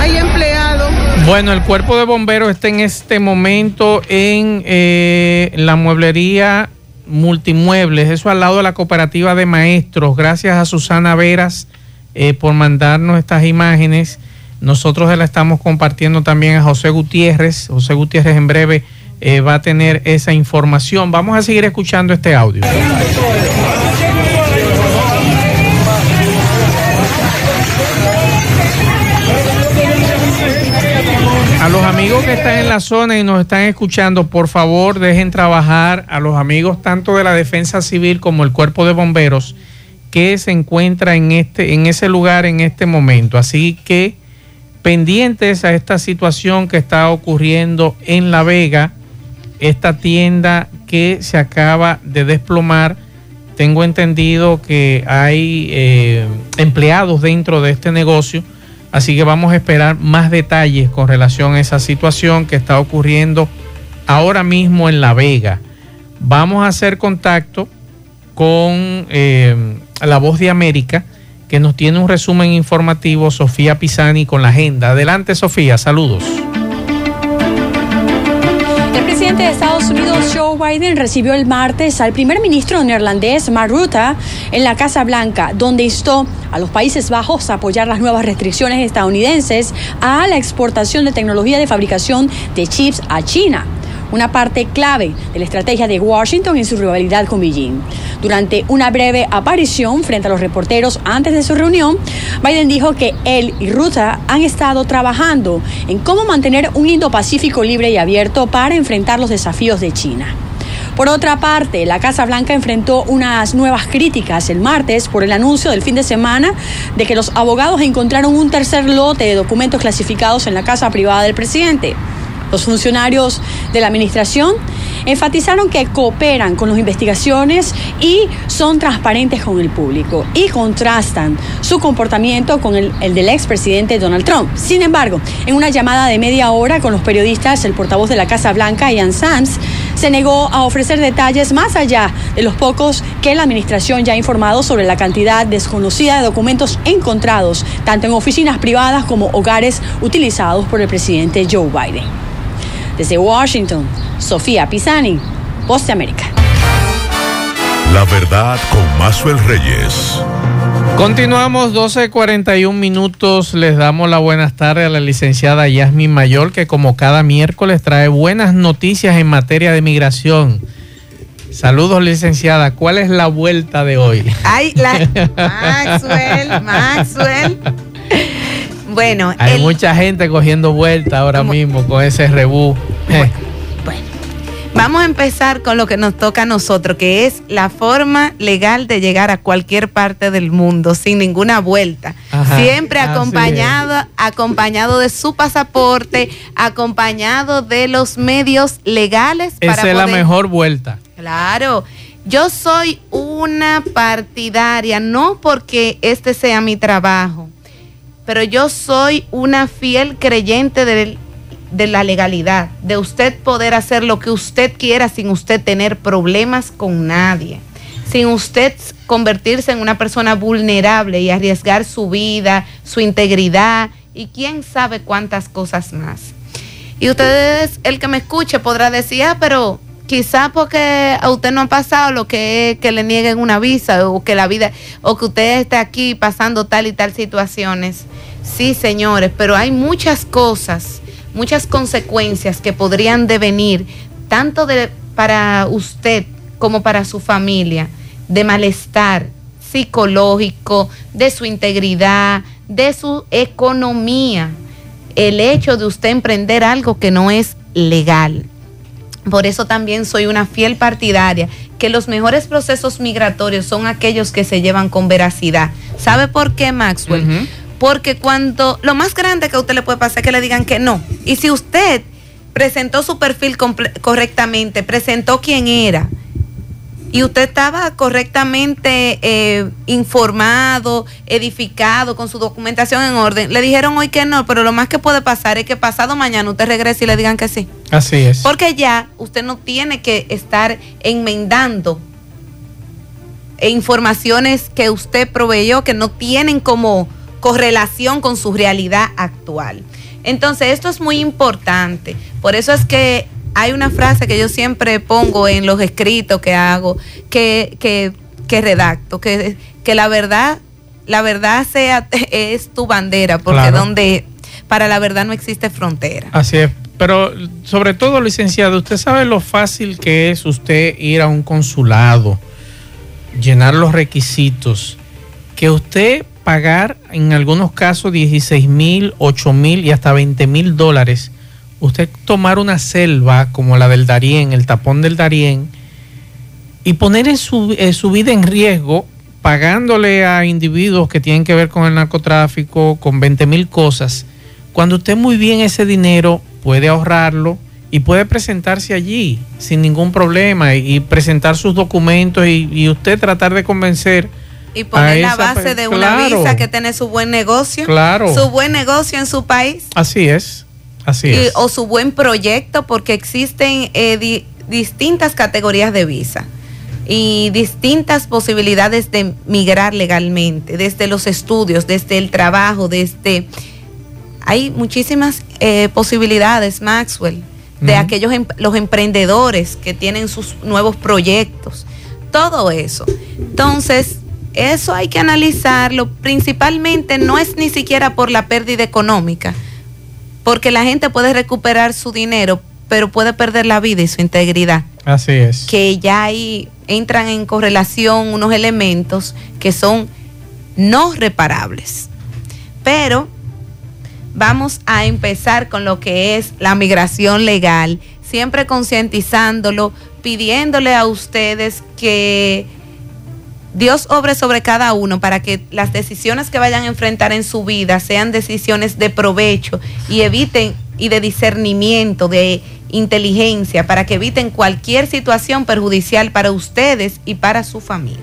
Speaker 11: Hay empleados.
Speaker 2: Bueno, el cuerpo de bomberos está en este momento en eh, la mueblería Multimuebles, eso al lado de la cooperativa de maestros. Gracias a Susana Veras eh, por mandarnos estas imágenes. Nosotros se la estamos compartiendo también a José Gutiérrez. José Gutiérrez en breve eh, va a tener esa información. Vamos a seguir escuchando este audio. A los amigos que están en la zona y nos están escuchando, por favor dejen trabajar a los amigos tanto de la Defensa Civil como el Cuerpo de Bomberos que se encuentra en este en ese lugar en este momento. Así que pendientes a esta situación que está ocurriendo en La Vega, esta tienda que se acaba de desplomar. Tengo entendido que hay eh, empleados dentro de este negocio Así que vamos a esperar más detalles con relación a esa situación que está ocurriendo ahora mismo en La Vega. Vamos a hacer contacto con eh, la voz de América, que nos tiene un resumen informativo, Sofía Pisani, con la agenda. Adelante, Sofía, saludos.
Speaker 12: Presidente de Estados Unidos, Joe Biden, recibió el martes al primer ministro neerlandés, Mark Rutte, en la Casa Blanca, donde instó a los Países Bajos a apoyar las nuevas restricciones estadounidenses a la exportación de tecnología de fabricación de chips a China una parte clave de la estrategia de Washington en su rivalidad con Beijing. Durante una breve aparición frente a los reporteros antes de su reunión, Biden dijo que él y Ruta han estado trabajando en cómo mantener un Indo-Pacífico libre y abierto para enfrentar los desafíos de China. Por otra parte, la Casa Blanca enfrentó unas nuevas críticas el martes por el anuncio del fin de semana de que los abogados encontraron un tercer lote de documentos clasificados en la casa privada del presidente. Los funcionarios de la administración enfatizaron que cooperan con las investigaciones y son transparentes con el público y contrastan su comportamiento con el, el del expresidente Donald Trump. Sin embargo, en una llamada de media hora con los periodistas, el portavoz de la Casa Blanca, Ian Sams, se negó a ofrecer detalles más allá de los pocos que la administración ya ha informado sobre la cantidad desconocida de documentos encontrados, tanto en oficinas privadas como hogares utilizados por el presidente Joe Biden. Desde Washington, Sofía Pisani, Voz de América.
Speaker 1: La verdad con Mazuel Reyes.
Speaker 2: Continuamos 12.41 minutos. Les damos la buenas tardes a la licenciada Yasmin Mayor, que como cada miércoles trae buenas noticias en materia de migración. Saludos, licenciada. ¿Cuál es la vuelta de hoy?
Speaker 13: Ay, la, Maxwell, Maxwell. Bueno,
Speaker 2: Hay
Speaker 13: el-
Speaker 2: mucha gente cogiendo vuelta ahora mismo con ese rebú.
Speaker 13: Vamos a empezar con lo que nos toca a nosotros, que es la forma legal de llegar a cualquier parte del mundo sin ninguna vuelta.
Speaker 2: Ajá,
Speaker 13: Siempre acompañado, acompañado de su pasaporte, acompañado de los medios legales
Speaker 2: Esa es la mejor vuelta.
Speaker 13: Claro, yo soy una partidaria, no porque este sea mi trabajo, pero yo soy una fiel creyente de la legalidad, de usted poder hacer lo que usted quiera sin usted tener problemas con nadie, sin usted convertirse en una persona vulnerable y arriesgar su vida, su integridad y quién sabe cuántas cosas más. Y ustedes, el que me escuche, podrá decir, ah, pero quizá porque a usted no ha pasado lo que es que le nieguen una visa o que la vida, o que usted esté aquí pasando tal y tal situaciones. Sí, señores, pero hay muchas cosas, muchas consecuencias que podrían devenir, tanto para usted como para su familia, de malestar psicológico, de su integridad, de su economía el hecho de usted emprender algo que no es legal. Por eso también soy una fiel partidaria que los mejores procesos migratorios son aquellos que se llevan con veracidad. ¿Sabe por qué, Maxwell? Porque cuando lo más grande que a usted le puede pasar es que le digan que no. Y si usted presentó su perfil correctamente, presentó quién era, y usted estaba correctamente eh, informado, edificado, con su documentación en orden, le dijeron hoy que no, pero lo más que puede pasar es que pasado mañana usted regrese y le digan que sí.
Speaker 2: Así es.
Speaker 13: Porque ya usted no tiene que estar enmendando e informaciones que usted proveyó que no tienen como correlación con su realidad actual. Entonces, esto es muy importante. Por eso es que hay una frase que yo siempre pongo en los escritos que hago, que, que, que redacto, que, que la verdad, la verdad sea, es tu bandera, porque
Speaker 2: Claro.
Speaker 13: donde para la verdad no existe frontera.
Speaker 2: Así es. Pero sobre todo, licenciado, usted sabe lo fácil que es usted ir a un consulado, llenar los requisitos, que usted pagar en algunos casos 16 mil, 8 mil y hasta 20 mil dólares, usted tomar una selva como la del Darién, el tapón del Darién, y poner en su, en su vida en riesgo pagándole a individuos que tienen que ver con el narcotráfico, con 20 mil cosas, cuando usted muy bien ese dinero puede ahorrarlo y puede presentarse allí sin ningún problema y, y presentar sus documentos y, y usted tratar de convencer
Speaker 13: Y poner la base de una visa que tiene su buen negocio,
Speaker 2: Claro.
Speaker 13: su buen negocio en su país.
Speaker 2: Así es, así
Speaker 13: y-
Speaker 2: es.
Speaker 13: o su buen proyecto, porque existen eh, di- distintas categorías de visa y distintas posibilidades de migrar legalmente, desde los estudios, desde el trabajo, desde... Hay muchísimas eh, posibilidades, Maxwell, de aquellos em- los emprendedores que tienen sus nuevos proyectos, todo eso. Entonces, eso hay que analizarlo, principalmente no es ni siquiera por la pérdida económica, porque la gente puede recuperar su dinero, pero puede perder la vida y su integridad
Speaker 2: Así es.
Speaker 13: que ya ahí entran en correlación unos elementos que son no reparables. Pero vamos a empezar con lo que es la migración legal, siempre concientizándolo, pidiéndole a ustedes que Dios obre sobre cada uno para que las decisiones que vayan a enfrentar en su vida sean decisiones de provecho y eviten y de discernimiento, de inteligencia, para que eviten cualquier situación perjudicial para ustedes y para su familia.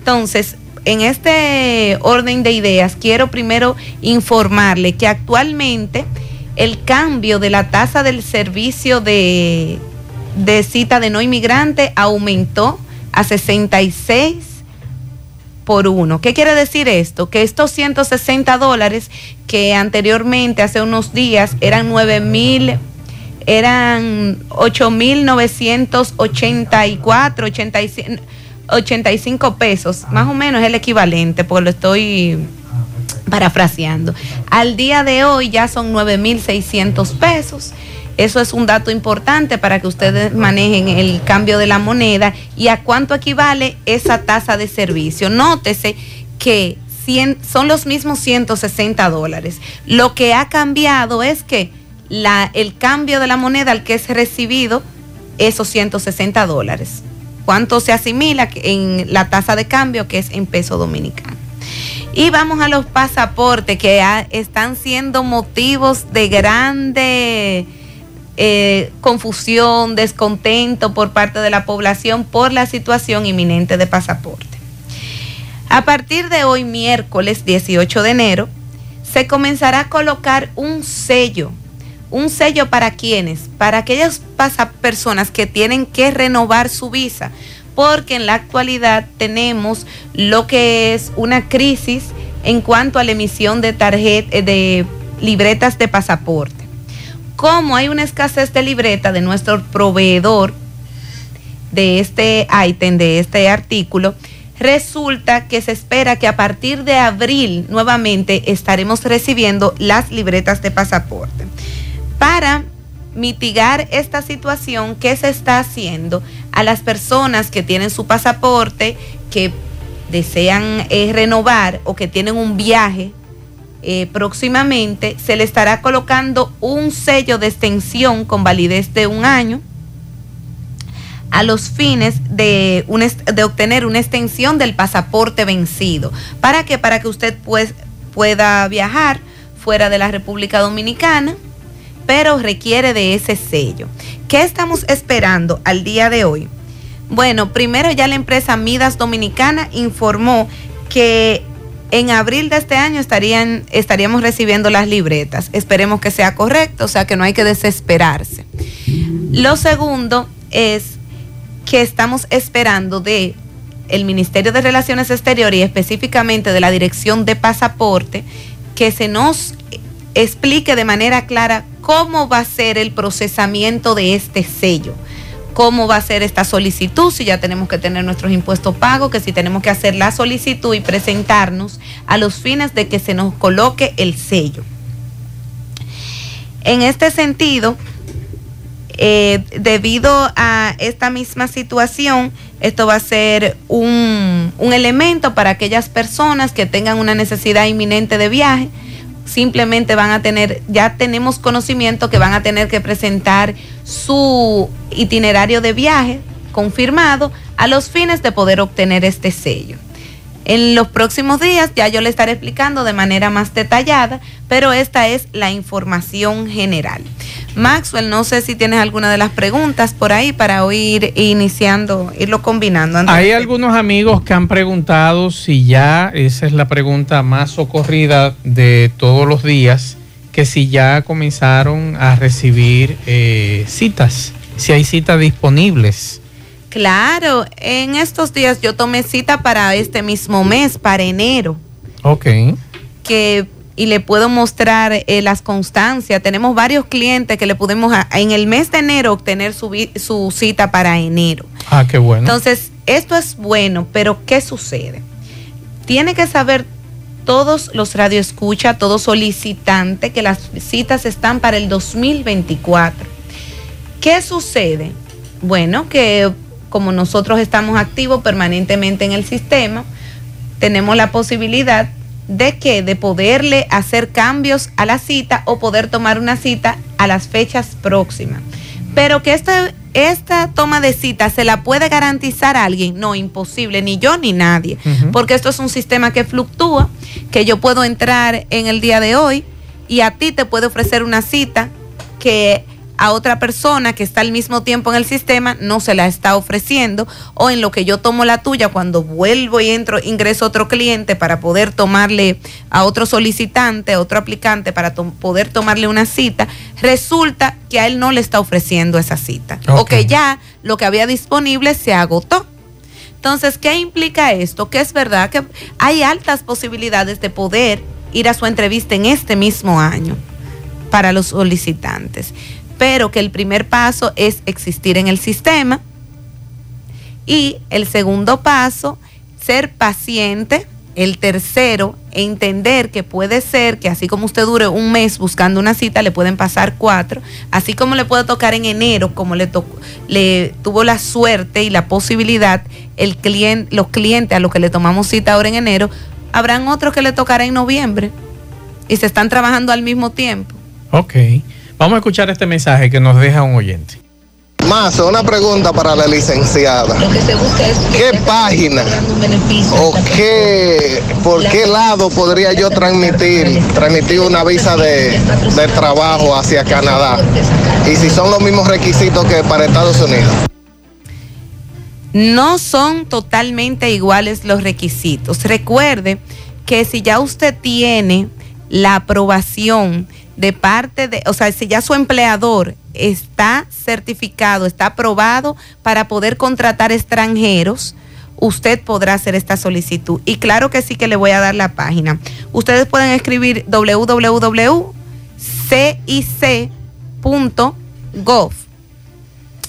Speaker 13: Entonces, en este orden de ideas, quiero primero informarle que actualmente el cambio de la tasa del servicio de, cita de no inmigrante aumentó a 66 por uno. ¿Qué quiere decir esto? Que estos 160 dólares que anteriormente, hace unos días, eran 9 mil, eran 8.984, 85, 85 pesos, más o menos es el equivalente, porque lo estoy parafraseando. Al día de hoy ya son 9.600 pesos. Eso es un dato importante para que ustedes manejen el cambio de la moneda y a cuánto equivale esa tasa de servicio. Nótese que 100 son los mismos 160 dólares. Lo que ha cambiado es que el cambio de la moneda al que es recibido esos 160 dólares. ¿Cuánto se asimila en la tasa de cambio que es en peso dominicano? Y vamos a los pasaportes que están siendo motivos de grande eh, confusión, descontento por parte de la población por la situación inminente de pasaporte. A partir de hoy, miércoles 18 de enero, se comenzará a colocar un sello. ¿Un sello para quienes? Para aquellas personas que tienen que renovar su visa porque en la actualidad tenemos lo que es una crisis en cuanto a la emisión de tarjetas eh, de libretas de pasaporte. Como hay una escasez de libreta de nuestro proveedor de este ítem, de este artículo, resulta que se espera que a partir de abril nuevamente estaremos recibiendo las libretas de pasaporte. Para mitigar esta situación, ¿qué se está haciendo? A las personas que tienen su pasaporte, que desean eh, renovar o que tienen un viaje eh, próximamente, se le estará colocando un sello de extensión con validez de un año a los fines de, obtener una extensión del pasaporte vencido. ¿Para qué? Para que usted pues, pueda viajar fuera de la República Dominicana pero requiere de ese sello. ¿Qué estamos esperando al día de hoy? Bueno, primero ya la empresa Midas Dominicana informó que en abril de este año estarían, estaríamos recibiendo las libretas. Esperemos que sea correcto, o sea que no hay que desesperarse. Lo segundo es que estamos esperando de el Ministerio de Relaciones Exteriores y específicamente de la Dirección de Pasaporte que se nos explique de manera clara cómo va a ser el procesamiento de este sello, cómo va a ser esta solicitud, si ya tenemos que tener nuestros impuestos pagos, que si tenemos que hacer la solicitud y presentarnos a los fines de que se nos coloque el sello. En este sentido, eh, debido a esta misma situación, esto va a ser un, un elemento para aquellas personas que tengan una necesidad inminente de viaje simplemente van a tener, ya tenemos conocimiento que van a tener que presentar su itinerario de viaje confirmado a los fines de poder obtener este sello. En los próximos días ya yo le estaré explicando de manera más detallada, pero esta es la información general. Maxwell, no sé si tienes alguna de las preguntas por ahí para ir iniciando, irlo combinando.
Speaker 2: Hay algunos amigos que han preguntado si ya, esa es la pregunta más socorrida de todos los días, que si ya comenzaron a recibir eh, citas, si hay citas disponibles.
Speaker 13: Claro, en estos días yo tomé cita para este mismo mes, para enero.
Speaker 2: Ok.
Speaker 13: Que, y le puedo mostrar eh, las constancias. Tenemos varios clientes que le pudimos en el mes de enero obtener su, su cita para enero.
Speaker 2: Ah, qué bueno.
Speaker 13: Entonces, esto es bueno, pero ¿qué sucede? Tiene que saber todos los radioescucha, todo solicitante, que las citas están para el 2024. ¿Qué sucede? Bueno, que como nosotros estamos activos permanentemente en el sistema, tenemos la posibilidad de que de poderle hacer cambios a la cita o poder tomar una cita a las fechas próximas. Pero que esta, esta toma de cita se la puede garantizar a alguien, no, imposible, ni yo ni nadie, porque esto es un sistema que fluctúa, que yo puedo entrar en el día de hoy y a ti te puede ofrecer una cita que a otra persona que está al mismo tiempo en el sistema no se la está ofreciendo o en lo que yo tomo la tuya cuando vuelvo y entro ingreso otro cliente para poder tomarle a otro solicitante, a otro aplicante para poder tomarle una cita, resulta que a él no le está ofreciendo esa cita o que ya lo que había disponible se agotó. Entonces, ¿qué implica esto? Que es verdad que hay altas posibilidades de poder ir a su entrevista en este mismo año para los solicitantes pero que el primer paso es existir en el sistema y el segundo paso, ser paciente. El tercero, entender que puede ser que así como usted dure un mes buscando una cita, le pueden pasar cuatro, así como le puede tocar en enero, como le, tocó, le tuvo la suerte y la posibilidad, el cliente, los clientes a los que le tomamos cita ahora en enero, habrán otros que le tocará en noviembre y se están trabajando al mismo tiempo.
Speaker 2: Ok. Vamos a escuchar este mensaje que nos deja un oyente.
Speaker 14: Más, una pregunta para la licenciada. ¿Qué página o qué, por qué lado podría yo transmitir, transmitir una visa de, de trabajo hacia Canadá? Y si son los mismos requisitos que para Estados Unidos.
Speaker 13: No son totalmente iguales los requisitos. Recuerde que si ya usted tiene la aprobación de parte de, o sea, si ya su empleador está certificado, está aprobado para poder contratar extranjeros, usted podrá hacer esta solicitud. Y claro que sí que le voy a dar la página. Ustedes pueden escribir www.cic.gov.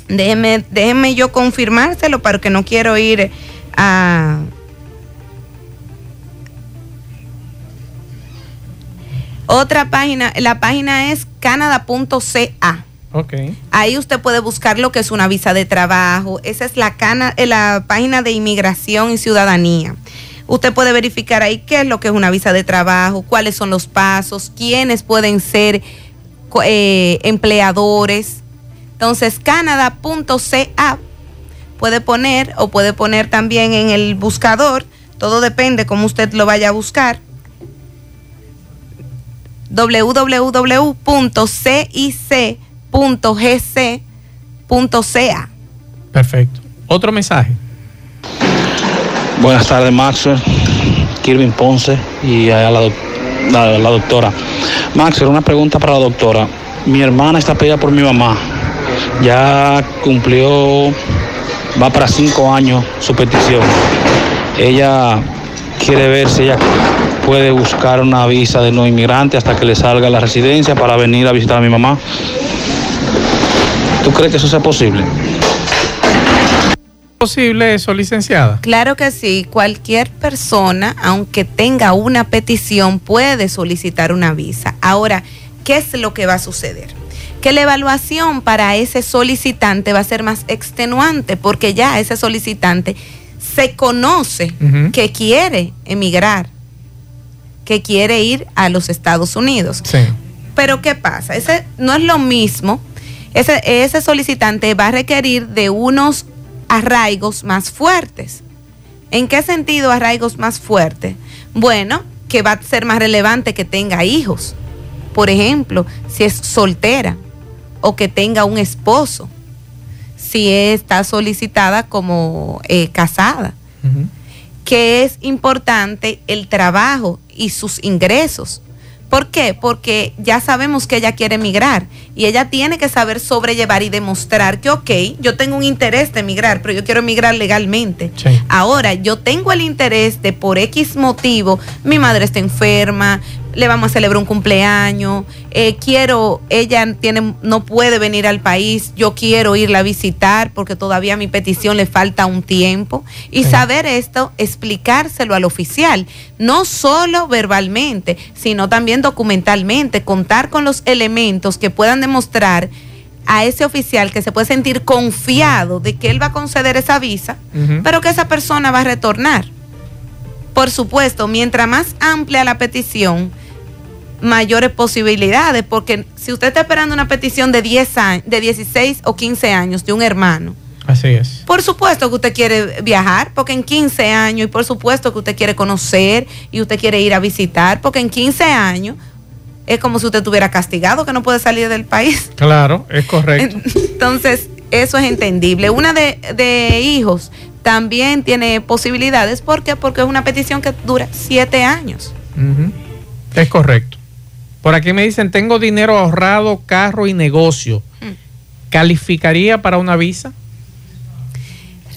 Speaker 13: Déjenme, déjenme yo confirmárselo para que no quiero ir a... Otra página, la página es canada.ca.
Speaker 2: Ok.
Speaker 13: Ahí usted puede buscar lo que es una visa de trabajo. Esa es la, cana, eh, la página de inmigración y ciudadanía. Usted puede verificar ahí qué es lo que es una visa de trabajo, cuáles son los pasos, quiénes pueden ser eh, empleadores. Entonces, canada.ca puede poner o puede poner también en el buscador. Todo depende cómo usted lo vaya a buscar www.cic.gc.ca.
Speaker 2: Perfecto. Otro mensaje.
Speaker 15: Buenas tardes, Maxwell, Kirvin Ponce y a la, la doctora. Maxwell, una pregunta para la doctora. Mi hermana está pedida por mi mamá. Ya cumplió, va para cinco años su petición. Ella quiere ver si ella puede buscar una visa de no inmigrante hasta que le salga la residencia para venir a visitar a mi mamá. ¿Tú crees que eso sea posible?
Speaker 2: ¿Posible eso, licenciada?
Speaker 13: Claro que sí, cualquier persona, aunque tenga una petición, puede solicitar una visa. Ahora, ¿qué es lo que va a suceder? Que la evaluación para ese solicitante va a ser más extenuante porque ya ese solicitante se conoce que quiere emigrar, que quiere ir a los Estados Unidos.
Speaker 2: Sí.
Speaker 13: Pero ¿qué pasa? Ese no es lo mismo. Ese, ese solicitante va a requerir de unos arraigos más fuertes. ¿En qué sentido arraigos más fuertes? Bueno, que va a ser más relevante que tenga hijos. Por ejemplo, si es soltera o que tenga un esposo. Si está solicitada como eh, casada que es importante el trabajo y sus ingresos. ¿Por qué? Porque ya sabemos que ella quiere emigrar y ella tiene que saber sobrellevar y demostrar que, ok, yo tengo un interés de emigrar, pero yo quiero emigrar legalmente. Ahora, yo tengo el interés de por X motivo, mi madre está enferma, le vamos a celebrar un cumpleaños, eh, quiero, ella tiene, no puede venir al país, yo quiero irla a visitar porque todavía a mi petición le falta un tiempo. Y saber esto, explicárselo al oficial, no solo verbalmente, sino también documentalmente, contar con los elementos que puedan demostrar a ese oficial que se puede sentir confiado de que él va a conceder esa visa, pero que esa persona va a retornar. Por supuesto, mientras más amplia la petición, mayores posibilidades, porque si usted está esperando una petición de 10 años, de 16 o 15 años de un hermano,
Speaker 2: Así es.
Speaker 13: por supuesto que usted quiere viajar, porque en 15 años, y por supuesto que usted quiere conocer y usted quiere ir a visitar, porque en 15 años es como si usted estuviera castigado que no puede salir del país.
Speaker 2: Claro, es correcto.
Speaker 13: Entonces, eso es entendible. Una de, de hijos también tiene posibilidades. ¿Por qué? Porque es una petición que dura siete años.
Speaker 2: Ujú. Es correcto. Por aquí me dicen, tengo dinero ahorrado, carro y negocio. ¿Calificaría para una visa?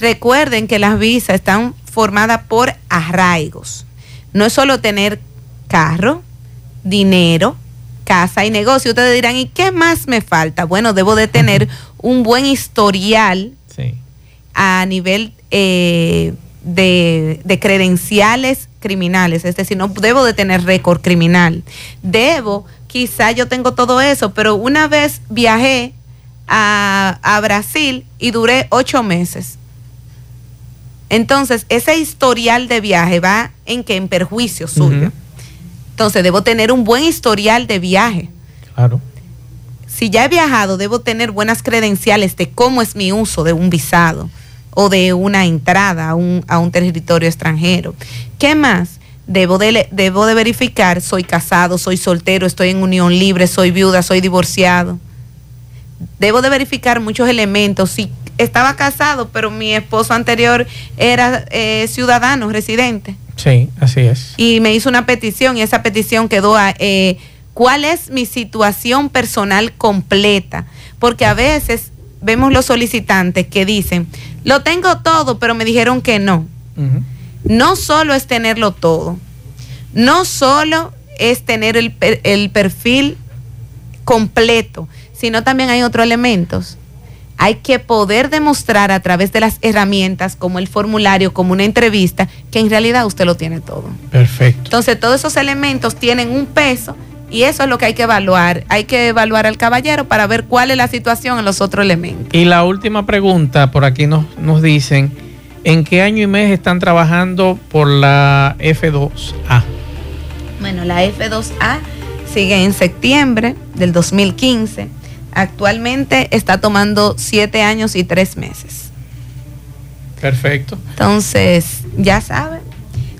Speaker 13: Recuerden que las visas están formadas por arraigos. No es solo tener carro, dinero, casa y negocio. Ustedes dirán, ¿y qué más me falta? Bueno, debo de tener un buen historial a nivel eh, de, de credenciales criminales. Es decir, no debo de tener récord criminal. Debo, quizá yo tengo todo eso, pero una vez viajé a, a Brasil y duré ocho meses. Entonces, ese historial de viaje va en que en perjuicio suyo. Entonces, debo tener un buen historial de viaje.
Speaker 2: Claro.
Speaker 13: Si ya he viajado, debo tener buenas credenciales de cómo es mi uso de un visado o de una entrada a un, a un territorio extranjero. ¿Qué más? Debo de, debo de verificar, soy casado, soy soltero, estoy en unión libre, soy viuda, soy divorciado. Debo de verificar muchos elementos. Si estaba casado, pero mi esposo anterior era eh, ciudadano, residente.
Speaker 2: Sí, así es.
Speaker 13: Y me hizo una petición y esa petición quedó a... Eh, ¿Cuál es mi situación personal completa? Porque a veces vemos los solicitantes que dicen, lo tengo todo, pero me dijeron que no. No solo es tenerlo todo, no solo es tener el, el perfil completo, sino también hay otros elementos. Hay que poder demostrar a través de las herramientas, como el formulario, como una entrevista, que en realidad usted lo tiene todo.
Speaker 2: Perfecto.
Speaker 13: Entonces, todos esos elementos tienen un peso y eso es lo que hay que evaluar. Hay que evaluar al caballero para ver cuál es la situación en los otros elementos.
Speaker 2: Y la última pregunta, por aquí nos, nos dicen, ¿en qué año y mes están trabajando por la F2A?
Speaker 13: Bueno, la F2A sigue en septiembre del 2015. Actualmente está tomando siete años y tres meses.
Speaker 2: Perfecto.
Speaker 13: Entonces, ya saben,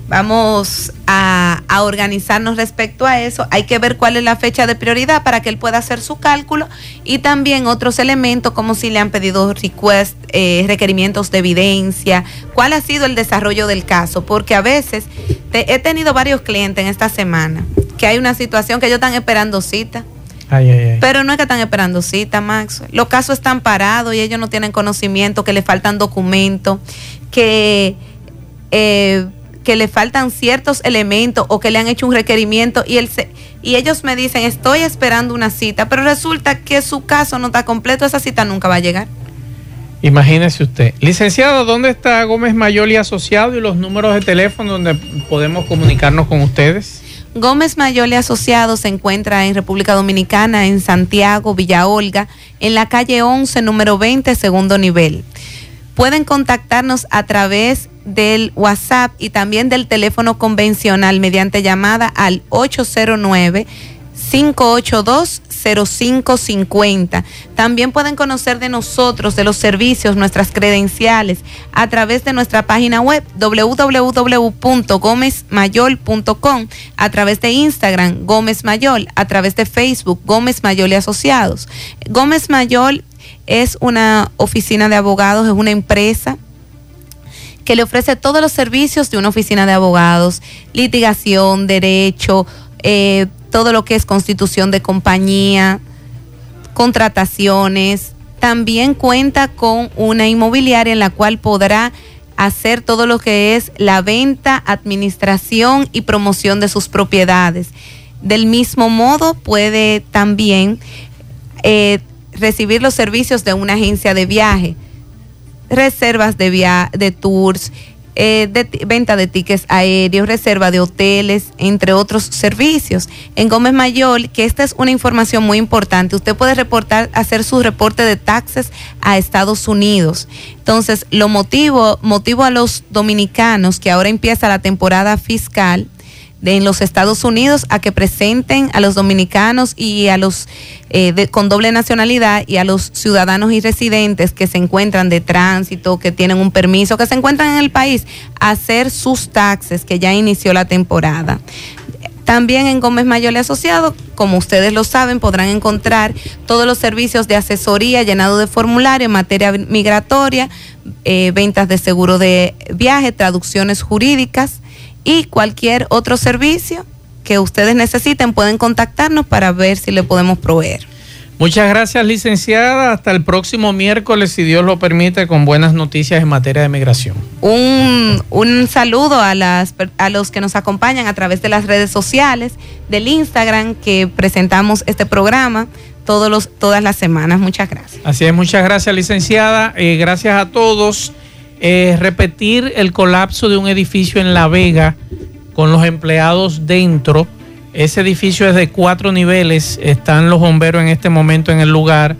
Speaker 13: vamos a, a organizarnos respecto a eso. Hay que ver cuál es la fecha de prioridad para que él pueda hacer su cálculo y también otros elementos como si le han pedido request, eh, requerimientos de evidencia, cuál ha sido el desarrollo del caso, porque a veces te- he tenido varios clientes en esta semana que hay una situación que ellos están esperando cita.
Speaker 2: Ay, ay, ay.
Speaker 13: Pero no es que están esperando cita, Max. Los casos están parados y ellos no tienen conocimiento, que le faltan documentos, que, eh, que le faltan ciertos elementos o que le han hecho un requerimiento y, él se- y ellos me dicen, estoy esperando una cita, pero resulta que su caso no está completo, esa cita nunca va a llegar.
Speaker 2: Imagínese usted. Licenciado, ¿dónde está Gómez Mayol y Asociado y los números de teléfono donde podemos comunicarnos con ustedes?
Speaker 13: Gómez Mayole Asociado se encuentra en República Dominicana, en Santiago, Villa Olga, en la calle 11, número 20, segundo nivel. Pueden contactarnos a través del WhatsApp y también del teléfono convencional mediante llamada al 809 582-0550. También pueden conocer de nosotros, de los servicios, nuestras credenciales a través de nuestra página web www.gomezmayol.com, a través de Instagram Gómez Mayol, a través de Facebook Gómez Mayol y Asociados. Gómez Mayol es una oficina de abogados, es una empresa que le ofrece todos los servicios de una oficina de abogados, litigación, derecho, eh, todo lo que es constitución de compañía, contrataciones. También cuenta con una inmobiliaria en la cual podrá hacer todo lo que es la venta, administración y promoción de sus propiedades. Del mismo modo, puede también eh, recibir los servicios de una agencia de viaje reservas de, via de tours, eh, de venta de tickets aéreos, reserva de hoteles, entre otros servicios. En Gómez Mayor, que esta es una información muy importante, usted puede reportar, hacer su reporte de taxes a Estados Unidos. Entonces, lo motivo, motivo a los dominicanos que ahora empieza la temporada fiscal de en los Estados Unidos a que presenten a los dominicanos y a los eh, con doble nacionalidad y a los ciudadanos y residentes que se encuentran de tránsito, que tienen un permiso, que se encuentran en el país, hacer sus taxes, que ya inició la temporada. También en Gómez Mayor y Asociado, como ustedes lo saben, podrán encontrar todos los servicios de asesoría, llenado de formulario en materia migratoria, eh, ventas de seguro de viaje, traducciones jurídicas y cualquier otro servicio que ustedes necesiten pueden contactarnos para ver si le podemos proveer.
Speaker 2: Muchas gracias, licenciada. Hasta el próximo miércoles, si Dios lo permite, con buenas noticias en materia de migración.
Speaker 13: Un, un saludo a, las, a los que nos acompañan a través de las redes sociales, del Instagram, que presentamos este programa todos los, todas las semanas. Muchas gracias.
Speaker 2: Así es, muchas gracias, licenciada. Eh, gracias a todos. Eh, repetir el colapso de un edificio en La Vega con los empleados dentro. Ese edificio es de cuatro niveles. Están los bomberos en este momento en el lugar.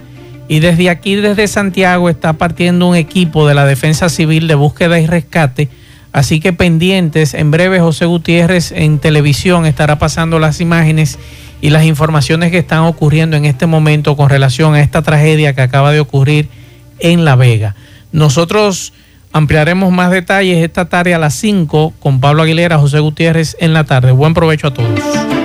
Speaker 2: Y desde aquí, desde Santiago, está partiendo un equipo de la Defensa Civil de búsqueda y rescate. Así que pendientes, en breve José Gutiérrez en televisión estará pasando las imágenes y las informaciones que están ocurriendo en este momento con relación a esta tragedia que acaba de ocurrir en La Vega. Nosotros ampliaremos más detalles esta tarde a las 5 con Pablo Aguilera, José Gutiérrez en la tarde. Buen provecho a todos.